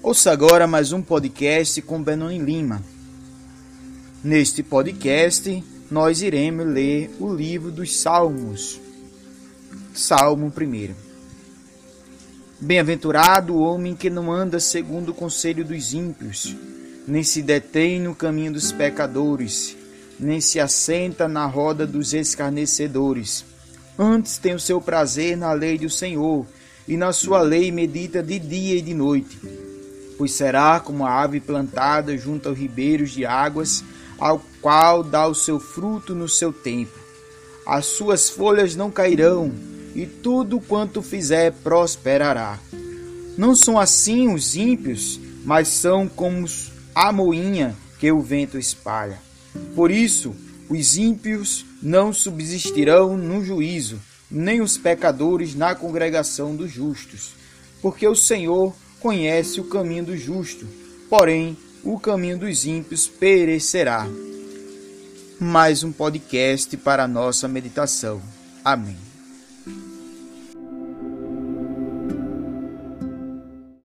Ouça agora mais um podcast com Benoni Lima. Neste podcast, nós iremos ler o livro dos Salmos. Salmo 1. Bem-aventurado o homem que não anda segundo o conselho dos ímpios, nem se detém no caminho dos pecadores, nem se assenta na roda dos escarnecedores. Antes tem o seu prazer na lei do Senhor, e na sua lei medita de dia e de noite pois será como a ave plantada junto aos ribeiros de águas, ao qual dá o seu fruto no seu tempo. As suas folhas não cairão, e tudo quanto fizer prosperará. Não são assim os ímpios, mas são como a moinha que o vento espalha. Por isso, os ímpios não subsistirão no juízo, nem os pecadores na congregação dos justos, porque o Senhor conhece o caminho do justo, porém o caminho dos ímpios perecerá. Mais um podcast para a nossa meditação. Amém.